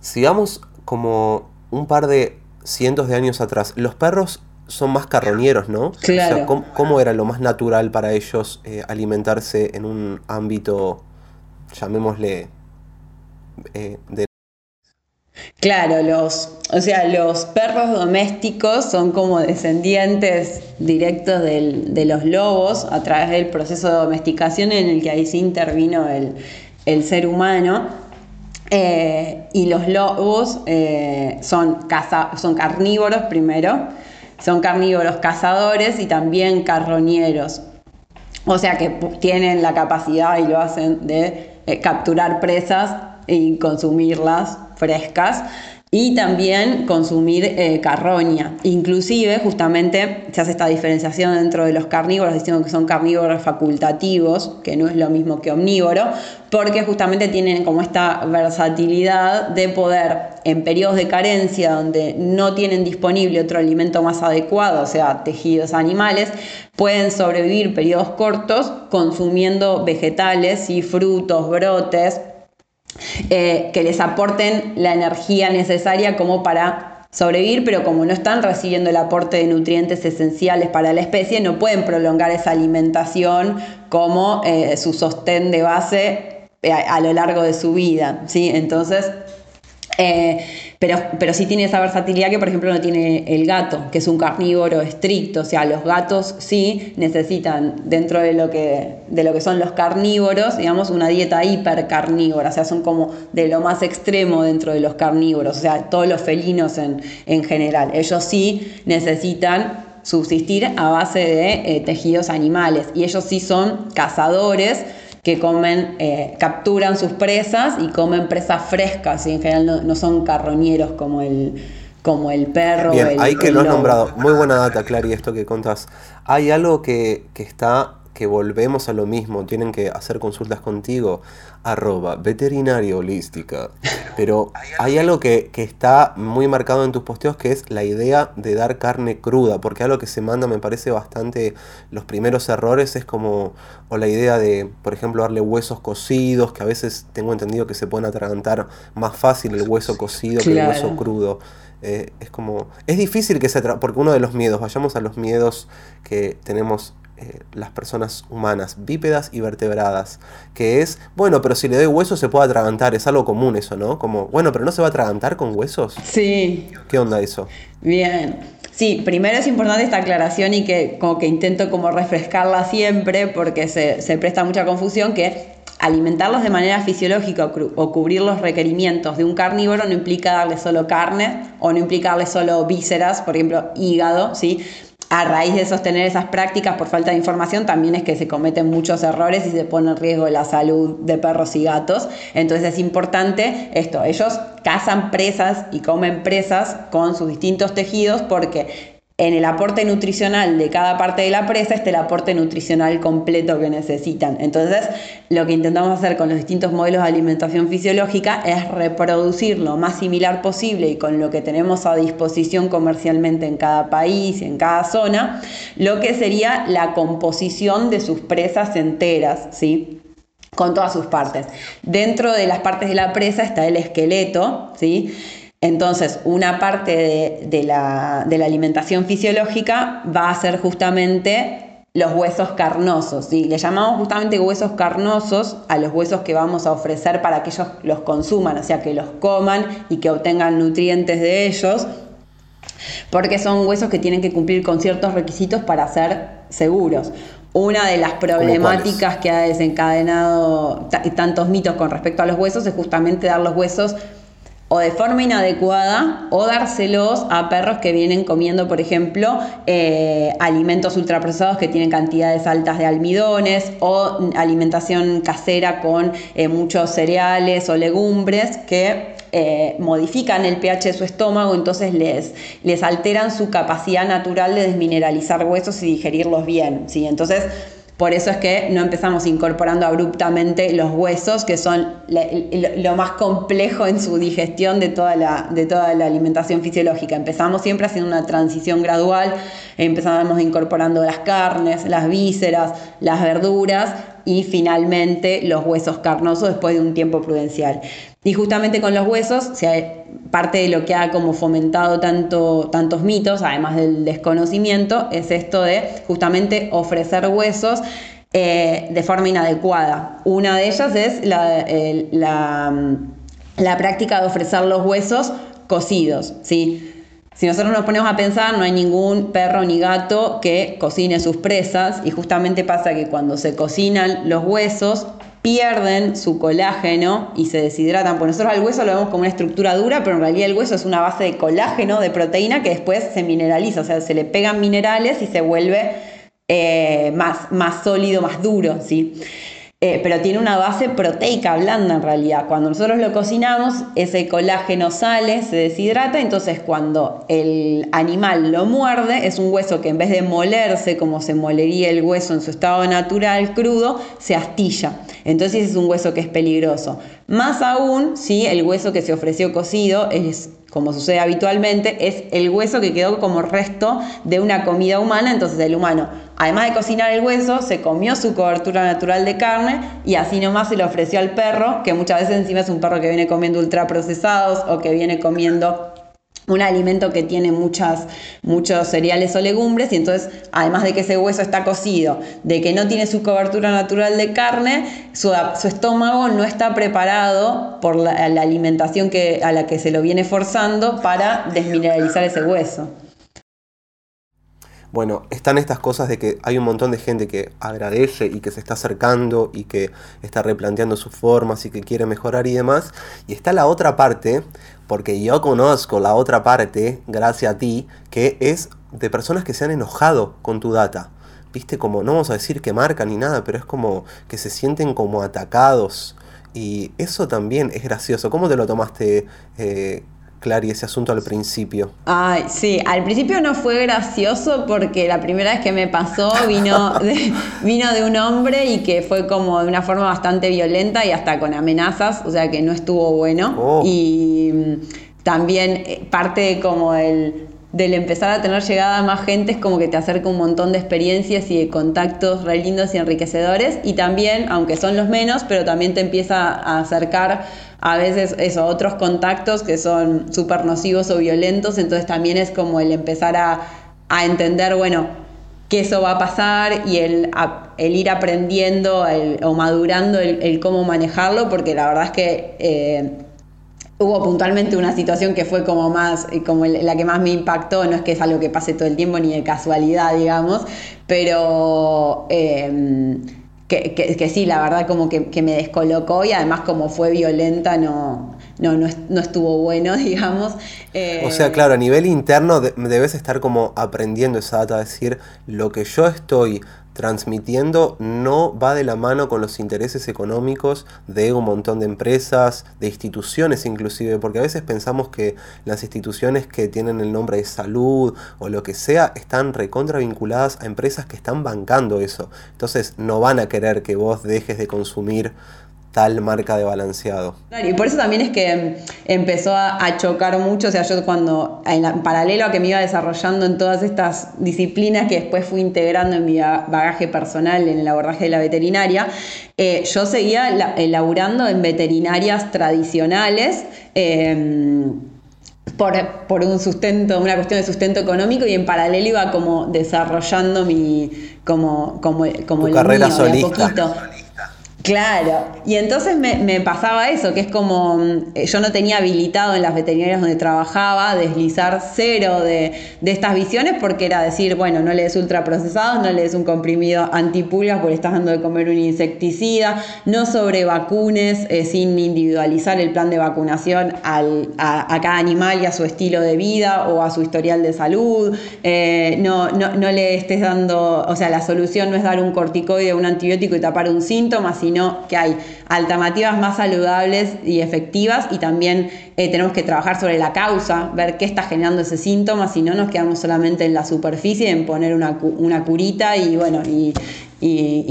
Speaker 1: sigamos como un par de cientos de años atrás, los perros son más carroñeros, ¿no?
Speaker 2: Claro.
Speaker 1: ¿cómo, era lo más natural para ellos eh, alimentarse en un ámbito, llamémosle, eh, de...
Speaker 2: Claro, los, o sea, los perros domésticos son como descendientes directos de los lobos a través del proceso de domesticación en el que ahí sí intervino el, el ser humano. Eh, y los lobos eh, son, son carnívoros primero, son carnívoros cazadores y también carroñeros. O sea que tienen la capacidad y lo hacen de eh, capturar presas y consumirlas frescas y también consumir eh, carroña. Inclusive, justamente, se hace esta diferenciación dentro de los carnívoros, diciendo que son carnívoros facultativos, que no es lo mismo que omnívoro, porque justamente tienen como esta versatilidad de poder, en periodos de carencia donde no tienen disponible otro alimento más adecuado, o sea, tejidos animales, pueden sobrevivir periodos cortos consumiendo vegetales y frutos, brotes, eh, que les aporten la energía necesaria como para sobrevivir, pero como no están recibiendo el aporte de nutrientes esenciales para la especie, no pueden prolongar esa alimentación como eh, su sostén de base eh, a, a, lo largo de su vida. ¿sí? Entonces, eh, pero, pero sí tiene esa versatilidad que, por ejemplo, no tiene el gato, que es un carnívoro estricto. O sea, los gatos sí necesitan, dentro de lo que, de lo que son los carnívoros, digamos, una dieta hipercarnívora. O sea, son como de lo más extremo dentro de los carnívoros. O sea, todos los felinos en, en general. Ellos sí necesitan subsistir a base de eh, tejidos animales. Y ellos sí son cazadores que comen, eh, capturan sus presas y comen presas frescas y en general no, son carroñeros como el, como el perro.
Speaker 1: Bien, ahí que lo has nombrado. Muy buena data, Clary, esto que contas. Hay algo que, que está que volvemos a lo mismo, tienen que hacer consultas contigo, arroba veterinaria holística. Pero hay algo que, está muy marcado en tus posteos que es la idea de dar carne cruda, porque algo que se manda me parece bastante, los primeros errores es como, o la idea de, por ejemplo, darle huesos cocidos, que a veces tengo entendido que se pueden atragantar más fácil el hueso cocido que el hueso crudo. Eh, es como, es difícil que se, porque uno de los miedos, vayamos a los miedos que tenemos eh, las personas humanas, bípedas y vertebradas, que es, bueno, pero si le doy huesos se puede atragantar, es algo común eso, ¿no? Como, bueno, pero no se va a atragantar con huesos.
Speaker 2: Sí.
Speaker 1: ¿Qué onda eso?
Speaker 2: Bien. Sí, primero es importante esta aclaración y que como que intento como refrescarla siempre porque se, se presta mucha confusión que alimentarlos de manera fisiológica o cubrir los requerimientos de un carnívoro no implica darle solo carne o no implica darle solo vísceras, por ejemplo, hígado, ¿sí? A raíz de sostener esas prácticas por falta de información también es que se cometen muchos errores y se pone en riesgo la salud de perros y gatos. Entonces es importante esto, ellos cazan presas y comen presas con sus distintos tejidos porque en el aporte nutricional de cada parte de la presa está el aporte nutricional completo que necesitan. Entonces, lo que intentamos hacer con los distintos modelos de alimentación fisiológica es reproducir lo más similar posible y con lo que tenemos a disposición comercialmente en cada país y en cada zona, lo que sería la composición de sus presas enteras, ¿sí? con todas sus partes. Dentro de las partes de la presa está el esqueleto, ¿sí? Entonces, una parte de, la, alimentación fisiológica va a ser justamente los huesos carnosos. ¿sí? Le llamamos justamente huesos carnosos a los huesos que vamos a ofrecer para que ellos los consuman, o sea, que los coman y que obtengan nutrientes de ellos, porque son huesos que tienen que cumplir con ciertos requisitos para ser seguros. Una de las problemáticas que ha desencadenado tantos mitos con respecto a los huesos es justamente dar los huesos o de forma inadecuada o dárselos a perros que vienen comiendo, por ejemplo, eh, alimentos ultraprocesados que tienen cantidades altas de almidones o alimentación casera con eh, muchos cereales o legumbres que eh, modifican el pH de su estómago, entonces les, les alteran su capacidad natural de desmineralizar huesos y digerirlos bien. ¿sí? Entonces, por eso es que no empezamos incorporando abruptamente los huesos, que son lo más complejo en su digestión de toda, la, de toda la alimentación fisiológica. Empezamos siempre haciendo una transición gradual, empezamos incorporando las carnes, las vísceras, las verduras y finalmente los huesos carnosos después de un tiempo prudencial. Y justamente con los huesos, parte de lo que ha como fomentado tanto, tantos mitos, además del desconocimiento, es esto de justamente ofrecer huesos eh, de forma inadecuada. Una de ellas es la, la, práctica de ofrecer los huesos cocidos. ¿sí? Si nosotros nos ponemos a pensar, no hay ningún perro ni gato que cocine sus presas y justamente pasa que cuando se cocinan los huesos pierden su colágeno y se deshidratan. Por nosotros al hueso lo vemos como una estructura dura, pero en realidad el hueso es una base de colágeno, de proteína, que después se mineraliza, o sea, se le pegan minerales y se vuelve eh, más, más sólido, más duro, ¿sí? Eh, pero tiene una base proteica blanda en realidad. Cuando nosotros lo cocinamos, ese colágeno sale, se deshidrata, entonces cuando el animal lo muerde, es un hueso que en vez de molerse como se molería el hueso en su estado natural crudo, se astilla. Entonces es un hueso que es peligroso. Más aún si el hueso que se ofreció cocido es como sucede habitualmente, es el hueso que quedó como resto de una comida humana, entonces el humano, además de cocinar el hueso, se comió su cobertura natural de carne y así nomás se le ofreció al perro, que muchas veces encima es un perro que viene comiendo ultraprocesados o que viene comiendo un alimento que tiene muchas, muchos cereales o legumbres y entonces además de que ese hueso está cocido, de que no tiene su cobertura natural de carne, su, estómago no está preparado por la, alimentación que, a la que se lo viene forzando para desmineralizar ese hueso.
Speaker 1: Bueno, están estas cosas de que hay un montón de gente que agradece y que se está acercando y que está replanteando sus formas y que quiere mejorar y demás. Y está la otra parte porque yo conozco la otra parte, gracias a ti, que es de personas que se han enojado con tu data. Viste, como, no vamos a decir que marcan ni nada, pero es como que se sienten como atacados. Y eso también es gracioso. ¿Cómo te lo tomaste, eh, Clary, ese asunto al principio?
Speaker 2: Ay, sí, al principio no fue gracioso porque la primera vez que me pasó vino [LAUGHS] de, vino de un hombre y que fue como de una forma bastante violenta y hasta con amenazas, o sea que no estuvo bueno. Oh. Y mm, también eh, parte como el del empezar a tener llegada a más gente es como que te acerca un montón de experiencias y de contactos re lindos y enriquecedores. Y también, aunque son los menos, pero también te empieza a acercar a veces eso, otros contactos que son súper nocivos o violentos, entonces también es como el empezar a, entender, bueno, que eso va a pasar y el, el ir aprendiendo o madurando el, cómo manejarlo, porque la verdad es que... Eh, Hubo puntualmente una situación que fue como más, eh, como la que más me impactó, no es que es algo que pase todo el tiempo ni de casualidad, digamos, pero em, que, sí, la verdad como que, me descolocó y además como fue violenta no, no, no, estuvo bueno, [LAUGHS] digamos.
Speaker 1: o sea, claro, a nivel interno debes estar como aprendiendo esa data, decir, lo que yo estoy transmitiendo no va de la mano con los intereses económicos de un montón de empresas, de instituciones inclusive, porque a veces pensamos que las instituciones que tienen el nombre de salud o lo que sea están recontra vinculadas a empresas que están bancando eso. Entonces no van a querer que vos dejes de consumir tal marca de balanceado.
Speaker 2: Y por eso también es que empezó a, chocar mucho, o sea, yo cuando, en, paralelo a que me iba desarrollando en todas estas disciplinas que después fui integrando en mi bagaje personal en el abordaje de la veterinaria, eh, yo seguía elaborando en veterinarias tradicionales. Em, por, un sustento, una cuestión de sustento económico y en paralelo iba como desarrollando mi como como como
Speaker 1: el carrera solista.
Speaker 2: Claro, y entonces me, pasaba eso, que es como mm, yo no tenía habilitado en las veterinarias donde trabajaba deslizar cero de, estas visiones porque era decir, bueno, no le des ultraprocesados, no le des un comprimido antipulgas porque estás dando de comer un insecticida, no sobre vacunes eh, sin individualizar el plan de vacunación al, a, cada animal y a su estilo de vida o a su historial de salud, eh, no, no, no le estés dando, o sea, la solución no es dar un corticoide o un antibiótico y tapar un síntoma, sino sino que hay alternativas más saludables y efectivas y también eh, tenemos que trabajar sobre la causa, ver qué está generando ese síntoma, si no nos quedamos solamente en la superficie, en poner una, curita y bueno, y,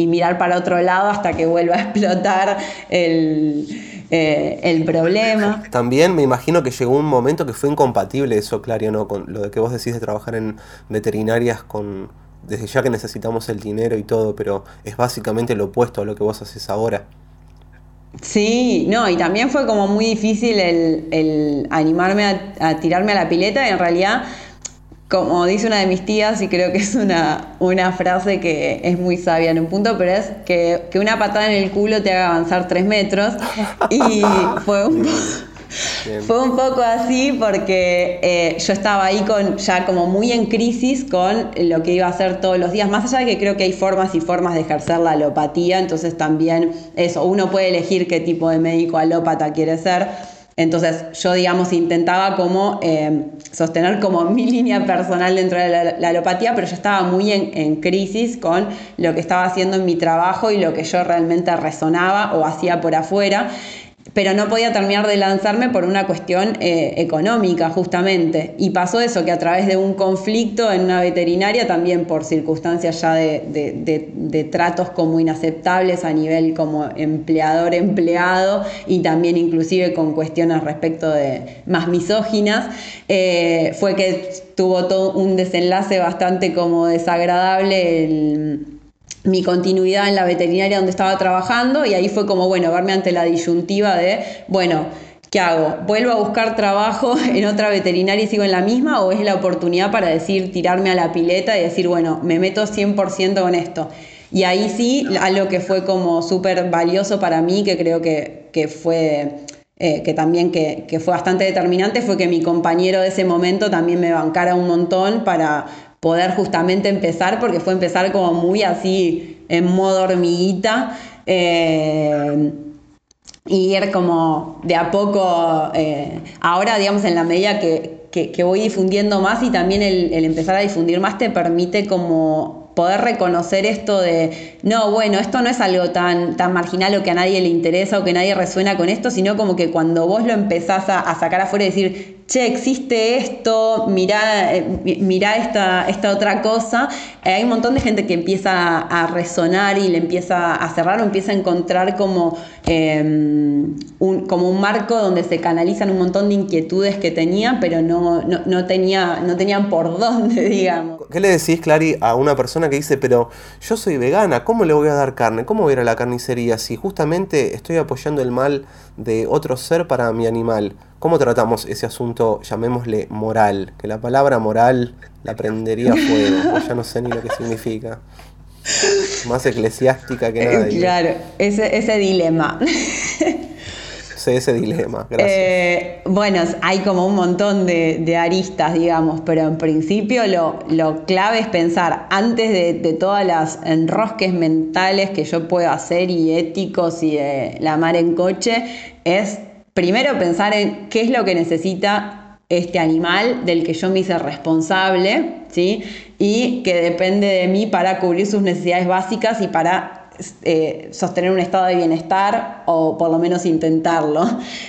Speaker 2: mirar para otro lado hasta que vuelva a explotar el... Eh, el problema.
Speaker 1: También me imagino que llegó un momento que fue incompatible eso, Clario, ¿no? Con lo de que vos decís de trabajar en veterinarias con, desde ya que necesitamos el dinero y todo, pero es básicamente lo opuesto a lo que vos haces ahora.
Speaker 2: Sí, no, y también fue como muy difícil el, animarme a, tirarme a la pileta y en realidad, como dice una de mis tías, y creo que es una, una frase que es muy sabia en un punto, pero es que, que una patada en el culo te haga avanzar tres metros y fue un... [LAUGHS] Fue un poco así porque eh, yo estaba ahí con ya como muy en crisis con lo que iba a hacer todos los días, más allá de que creo que hay formas y formas de ejercer la alopatía, entonces también eso, uno puede elegir qué tipo de médico alópata quiere ser. Entonces yo, digamos, intentaba como eh, sostener como [LAUGHS] mi línea personal dentro de la, alopatía, pero yo estaba muy en, crisis con lo que estaba haciendo en mi trabajo y lo que yo realmente resonaba o hacía por afuera pero no podía terminar de lanzarme por una cuestión eh, económica justamente. Y pasó eso, que a través de un conflicto en una veterinaria, también por circunstancias ya de, tratos como inaceptables a nivel como empleador-empleado y también inclusive con cuestiones respecto de más misóginas, eh, fue que tuvo todo un desenlace bastante como desagradable el mi continuidad en la veterinaria donde estaba trabajando y ahí fue como, bueno, verme ante la disyuntiva de, bueno, ¿qué hago? ¿Vuelvo a buscar trabajo [LAUGHS] en otra veterinaria y sigo en la misma o es la oportunidad para decir, tirarme a la pileta y decir, bueno, me meto 100% con esto? Y ahí sí, algo que fue como súper valioso para mí, que creo que, fue... Eh, que también que, que, fue bastante determinante fue que mi compañero de ese momento también me bancara un montón para, poder justamente empezar, porque fue empezar como muy así, en modo hormiguita. Eh, y ir como de a poco, eh, ahora digamos en la medida que, voy difundiendo más y también el, empezar a difundir más te permite como poder reconocer esto de, no, bueno, esto no es algo tan, tan marginal o que a nadie le interesa o que nadie resuena con esto, sino como que cuando vos lo empezás a, sacar afuera y decir, che, existe esto, mirá, eh, esta, esta otra cosa, eh, hay un montón de gente que empieza a resonar y le empieza a cerrar o empieza a encontrar como, em, un, como un marco donde se canalizan un montón de inquietudes que tenían, pero no, no, tenía, no tenían por [LAUGHS] dónde, digamos.
Speaker 1: ¿Qué le decís, Clary, a una persona que dice, pero yo soy vegana, ¿cómo le voy a dar carne? ¿Cómo voy a ir a la carnicería si justamente estoy apoyando el mal de otro ser para mi animal? ¿Cómo tratamos ese asunto, llamémosle moral? Que la palabra moral la prendería fuego, [LAUGHS] pues ya no sé ni lo que significa. Más eclesiástica que nada.
Speaker 2: Claro, ese, ese dilema. [LAUGHS]
Speaker 1: Sí, ese dilema, gracias.
Speaker 2: Eh, bueno, hay como un montón de, aristas, digamos, pero en principio lo, lo clave es pensar, antes de, de, todas las enrosques mentales que yo puedo hacer y éticos y de la mar en coche, es primero pensar en qué es lo que necesita este animal del que yo me hice responsable, ¿sí? Y que depende de mí para cubrir sus necesidades básicas y para eh, sostener un estado de bienestar o por lo menos intentarlo.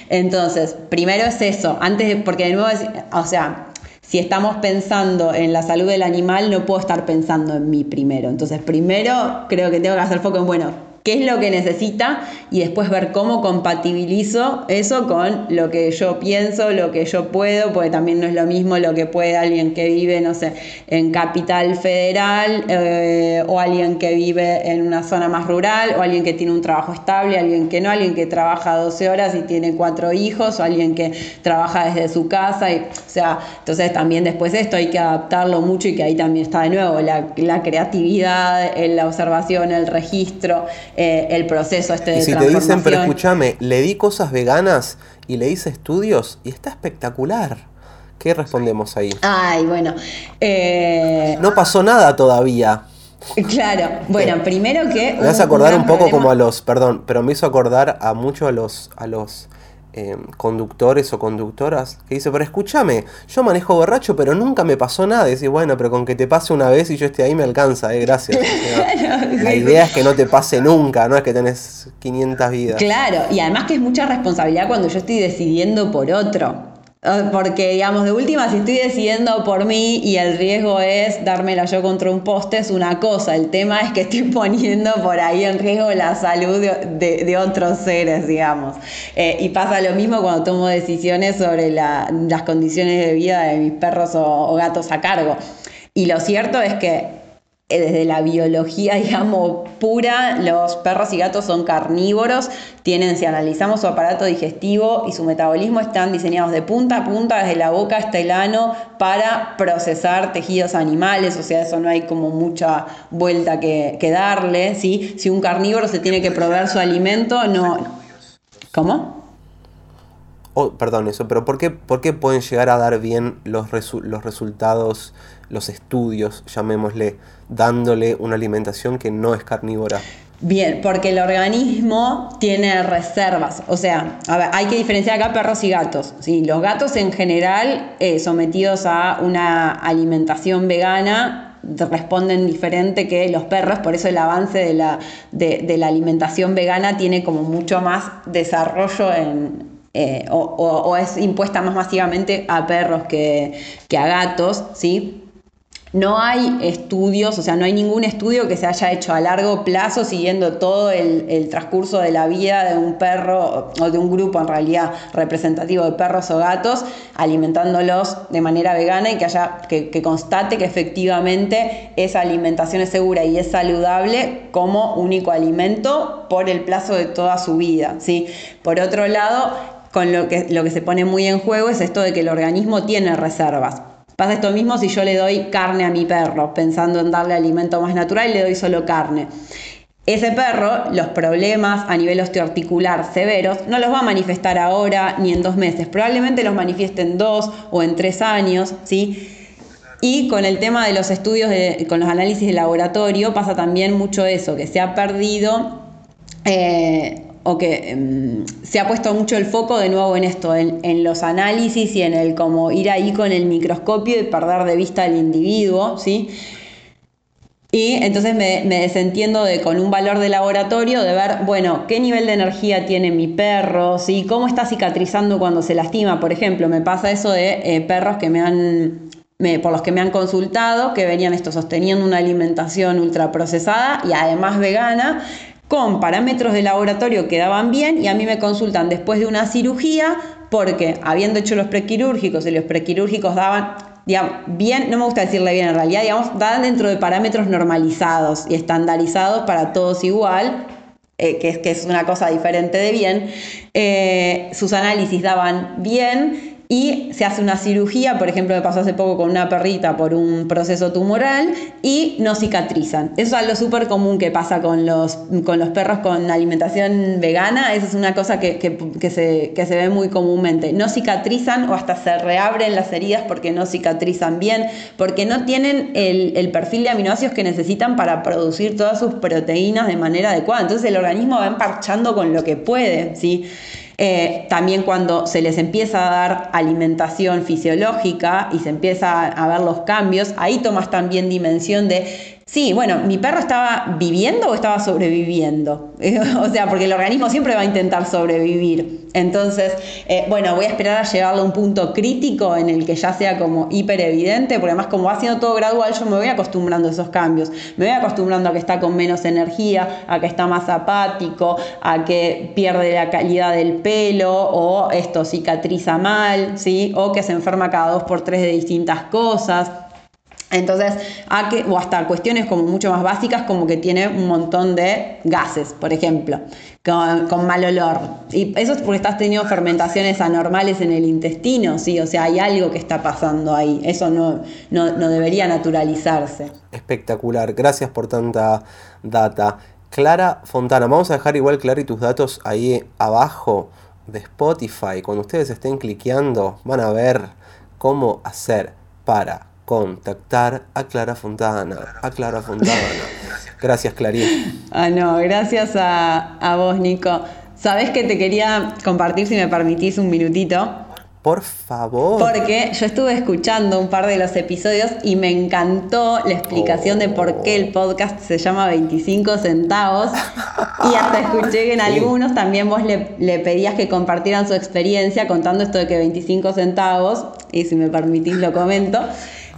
Speaker 2: Entonces, primero es eso, antes de, porque de nuevo, o sea, si estamos pensando en la salud del animal, no puedo estar pensando en mí primero. Entonces, primero creo que tengo que hacer foco en, bueno, qué es lo que necesita y después ver cómo compatibilizo eso con lo que yo pienso, lo que yo puedo, porque también no es lo mismo lo que puede alguien que vive, no sé, en capital federal eh, o alguien que vive en una zona más rural o alguien que tiene un trabajo estable, alguien que no, alguien que trabaja 12 horas y tiene cuatro hijos o alguien que trabaja desde su casa. Y, sea, entonces también después de esto hay que adaptarlo mucho y que ahí también está de nuevo la, la creatividad, la observación, el registro. Eh, el proceso este de
Speaker 1: y si te dicen, pero escúchame, le di cosas veganas y le hice estudios y está espectacular. ¿Qué respondemos ahí?
Speaker 2: Ay, bueno.
Speaker 1: Eh, no pasó nada todavía.
Speaker 2: Claro, bueno, primero que...
Speaker 1: Me vas a acordar un, poco como a los, perdón, pero me hizo acordar a mucho a los, a los Em, conductores o conductoras que dice, pero escúchame, yo manejo borracho, pero nunca me pasó nada. Y dice, bueno, pero con que te pase una vez y yo esté ahí me alcanza, eh, gracias. [LAUGHS] la idea es que no te pase nunca, no es que tenés 500 vidas.
Speaker 2: Claro, y además que es mucha responsabilidad cuando yo estoy decidiendo por otro. Porque, digamos, de última, si estoy decidiendo por mí y el riesgo es dármela yo contra un poste, es una cosa. El tema es que estoy [LAUGHS] poniendo por ahí en riesgo la salud de, otros seres, digamos. Eh, y pasa lo mismo cuando tomo decisiones sobre las condiciones de vida de mis perros o gatos a cargo. Y lo cierto es que desde la biología, [LAUGHS] digamos, pura, los perros y gatos son carnívoros, tienen, si analizamos su aparato digestivo y su metabolismo, están diseñados de punta a punta, desde la boca hasta el ano, para procesar tejidos animales, o sea, eso no hay como mucha vuelta que, darle, ¿sí? Si un carnívoro se tiene que proveer su alimento, no... ¿Cómo?
Speaker 1: Oh, perdón, eso, pero ¿por qué, por qué pueden llegar a dar bien los, los resultados, los estudios, llamémosle, dándole una alimentación que no es carnívora.
Speaker 2: Bien, porque el organismo tiene reservas. O sea, hay que diferenciar acá perros y gatos. ¿sí? Los gatos en general, eh, sometidos a una alimentación vegana, responden diferente que los perros, por eso el avance de la, de, la alimentación vegana tiene como mucho más desarrollo en, eh, o, es impuesta más masivamente a perros que, que a gatos, ¿sí? No hay estudios, o sea, no hay ningún estudio que se haya hecho a largo plazo siguiendo todo el, transcurso de la vida de un perro o de un grupo en realidad representativo de perros o gatos, alimentándolos de manera vegana y que haya que, constate que efectivamente esa alimentación es segura y es saludable como único alimento por el plazo de toda su vida. ¿sí? Por otro lado, con lo que, lo que se pone muy en juego es esto de que el organismo tiene reservas. Pasa esto mismo si yo le doy carne a mi perro, pensando en darle alimento más natural le doy solo carne. Ese perro, los problemas a nivel osteoarticular severos, no los va a manifestar ahora ni en dos meses, probablemente los manifieste en dos o en tres años, ¿sí? Y con el tema de los estudios, con los análisis de laboratorio, pasa también mucho eso, que se ha perdido eh, o que em, se ha puesto mucho el foco de nuevo en esto, en, los análisis y en el como ir ahí con el microscopio y perder de vista al individuo, ¿sí? Y entonces me, desentiendo de con un valor de laboratorio de ver, bueno, qué nivel de energía tiene mi perro, ¿sí? cómo está cicatrizando cuando se lastima. Por ejemplo, me pasa eso de eh, perros que me han, por los que me han consultado, que venían esto sosteniendo una alimentación ultraprocesada y además vegana, con parámetros de laboratorio que daban bien y a mí me consultan después de una cirugía porque habiendo hecho los prequirúrgicos y los prequirúrgicos daban bien, no me gusta decirle bien en realidad, digamos, daban dentro de parámetros normalizados y estandarizados para todos igual, eh, que, es, que es una cosa diferente de bien, eh, sus análisis daban bien y se hace una cirugía, por ejemplo, me pasó hace poco con una perrita por un proceso tumoral y no cicatrizan. Eso es algo súper común que pasa con los, con los perros con alimentación vegana, eso es una cosa que, se, se ve muy comúnmente. No cicatrizan o hasta se reabren las heridas porque no cicatrizan bien, porque no tienen el, el perfil de aminoácidos que necesitan para producir todas sus proteínas de manera adecuada. Entonces el organismo va emparchando con lo que puede, ¿sí? Eh, también cuando se les empieza a dar alimentación fisiológica y se empieza a ver los cambios, ahí tomas también dimensión de Sí, bueno, ¿mi perro estaba viviendo o estaba sobreviviendo? [LAUGHS] o sea, porque el organismo siempre va a intentar sobrevivir. Entonces, eh, bueno, voy a esperar a llevarlo a un punto crítico en el que ya sea como hiper evidente, porque además como va siendo todo gradual, yo me voy acostumbrando a esos cambios. Me voy acostumbrando a que está con menos energía, a que está más apático, a que pierde la calidad del pelo, o esto cicatriza mal, ¿sí? O que se enferma cada dos por tres de distintas cosas. Entonces, o hasta cuestiones como mucho más básicas, como que tiene un montón de gases, por ejemplo, con, mal olor. Y eso es porque estás teniendo fermentaciones anormales en el intestino, sí, o sea, hay algo que está pasando ahí. Eso no, no, no debería naturalizarse.
Speaker 1: Espectacular, gracias por tanta data. Clara Fontana, vamos a dejar igual Clara y tus datos ahí abajo de Spotify. Cuando ustedes estén cliqueando, van a ver cómo hacer para contactar a Clara Fontana. A Clara Fontana. Gracias, Clarín.
Speaker 2: Ah, no, gracias a, a vos, Nico. Sabés que te quería compartir, si me permitís, un minutito.
Speaker 1: Por favor.
Speaker 2: Porque yo estuve escuchando un par de los episodios y me encantó la explicación de por qué el podcast se llama 25 centavos. Y hasta escuché que en algunos también vos le, le, pedías que compartieran su experiencia contando esto de que 25 centavos, y si me permitís lo comento,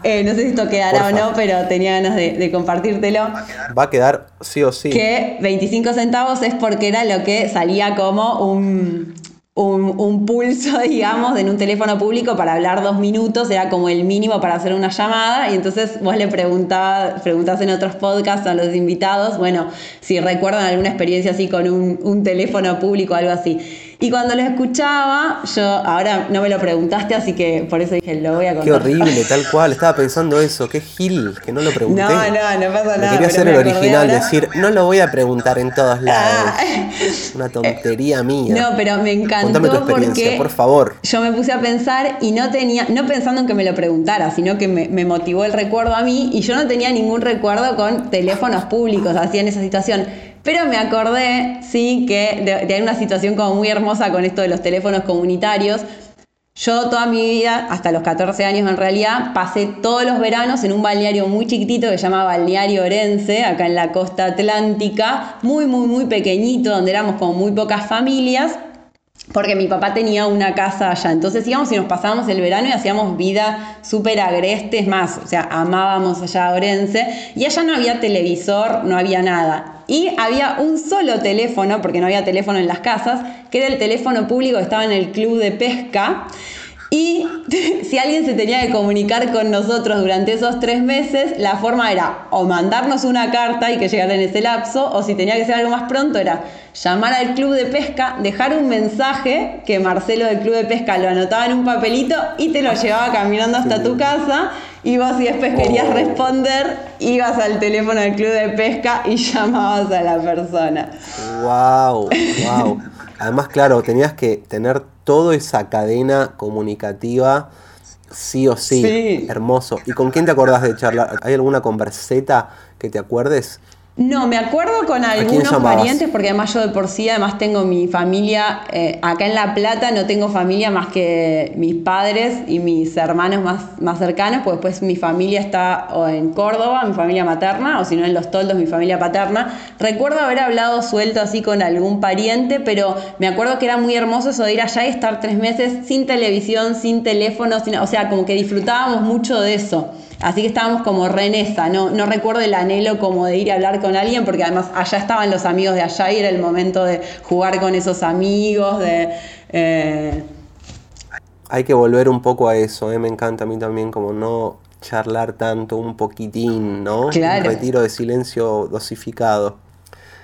Speaker 2: eh, no sé si esto quedará o no, pero tenía ganas de, compartírtelo.
Speaker 1: Va a quedar sí o sí.
Speaker 2: Que 25 centavos es porque era lo que salía como un, un, pulso, [LAUGHS] digamos, en un teléfono público para hablar dos minutos, era como el mínimo para hacer una llamada, y entonces vos le preguntabas, preguntás en otros podcasts a los invitados, bueno, si recuerdan alguna experiencia así con un, un teléfono público o algo así. Y cuando lo escuchaba, yo ahora no me lo preguntaste, así que por eso dije, lo voy a contar.
Speaker 1: Qué horrible, [LAUGHS] tal cual. Estaba pensando eso, qué gil, que no lo pregunté.
Speaker 2: No, no, no pasa nada.
Speaker 1: quería hacer el original, decir, no lo voy a preguntar en todos lados. Ah. [LAUGHS] Una tontería mía.
Speaker 2: No, pero me encantó Contame tu experiencia, porque
Speaker 1: por favor.
Speaker 2: Yo me puse a pensar y no tenía, no pensando en que me lo preguntara, sino que me, me motivó el recuerdo a mí y yo no tenía ningún recuerdo con teléfonos públicos así en esa situación Pero me acordé, sí, que de, una situación como muy hermosa con esto de los teléfonos comunitarios. Yo toda mi vida, hasta los 14 años en realidad, pasé todos los veranos en un balneario muy chiquitito que se llama Balneario Orense, acá en la costa atlántica, muy, muy, muy pequeñito, donde éramos como muy pocas familias porque mi papá tenía una casa allá. Entonces íbamos y nos pasábamos el verano y hacíamos vida súper agreste, es más, o sea, amábamos allá a Orense. Y allá no había televisor, no había nada. Y había un solo teléfono, porque no había teléfono en las casas, que era el teléfono público que estaba en el club de pesca. Y [LAUGHS] si alguien se tenía que comunicar con nosotros durante esos tres meses, la forma era o mandarnos una carta y que llegara en ese lapso, o si tenía que ser algo más pronto, era llamar al club de pesca, dejar un mensaje que Marcelo del club de pesca lo anotaba en un papelito y te lo llevaba caminando hasta tu casa. Y vos, si después querías oh. responder, ibas al teléfono del club de pesca y [LAUGHS] llamabas a la persona.
Speaker 1: ¡Wow! ¡Wow! Además, claro, tenías que tener toda esa cadena comunicativa sí o sí. sí. Hermoso. ¿Y con quién te acordás de charlar? ¿Hay alguna converseta que te acuerdes?
Speaker 2: No, me acuerdo con algunos parientes, porque además yo de por sí, además tengo mi familia, eh, acá en La Plata no tengo familia más que mis padres y mis hermanos más, más cercanos, pues después mi familia está o en Córdoba, mi familia materna, o si no en Los Toldos, mi familia paterna. Recuerdo haber hablado suelto así con algún pariente, pero me acuerdo que era muy hermoso eso de ir allá y estar tres meses sin televisión, sin teléfono, sin, o sea, como que disfrutábamos mucho de eso. Así que estábamos como re no, no recuerdo el anhelo como de ir a hablar con alguien, porque además allá estaban los amigos de allá y era el momento de jugar con esos amigos, de... Eh,
Speaker 1: Hay que volver un poco a eso, ¿eh? me encanta a mí también como no charlar tanto, un poquitín, ¿no?
Speaker 2: Claro.
Speaker 1: Un retiro de silencio dosificado.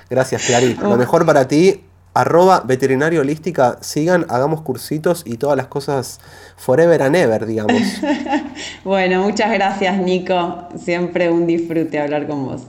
Speaker 1: Gracias, Clary. Lo mejor para ti, arroba veterinario holística, sigan, hagamos cursitos y todas las cosas forever and ever, digamos. [LAUGHS]
Speaker 2: bueno, muchas gracias Nico, siempre un disfrute hablar con vos.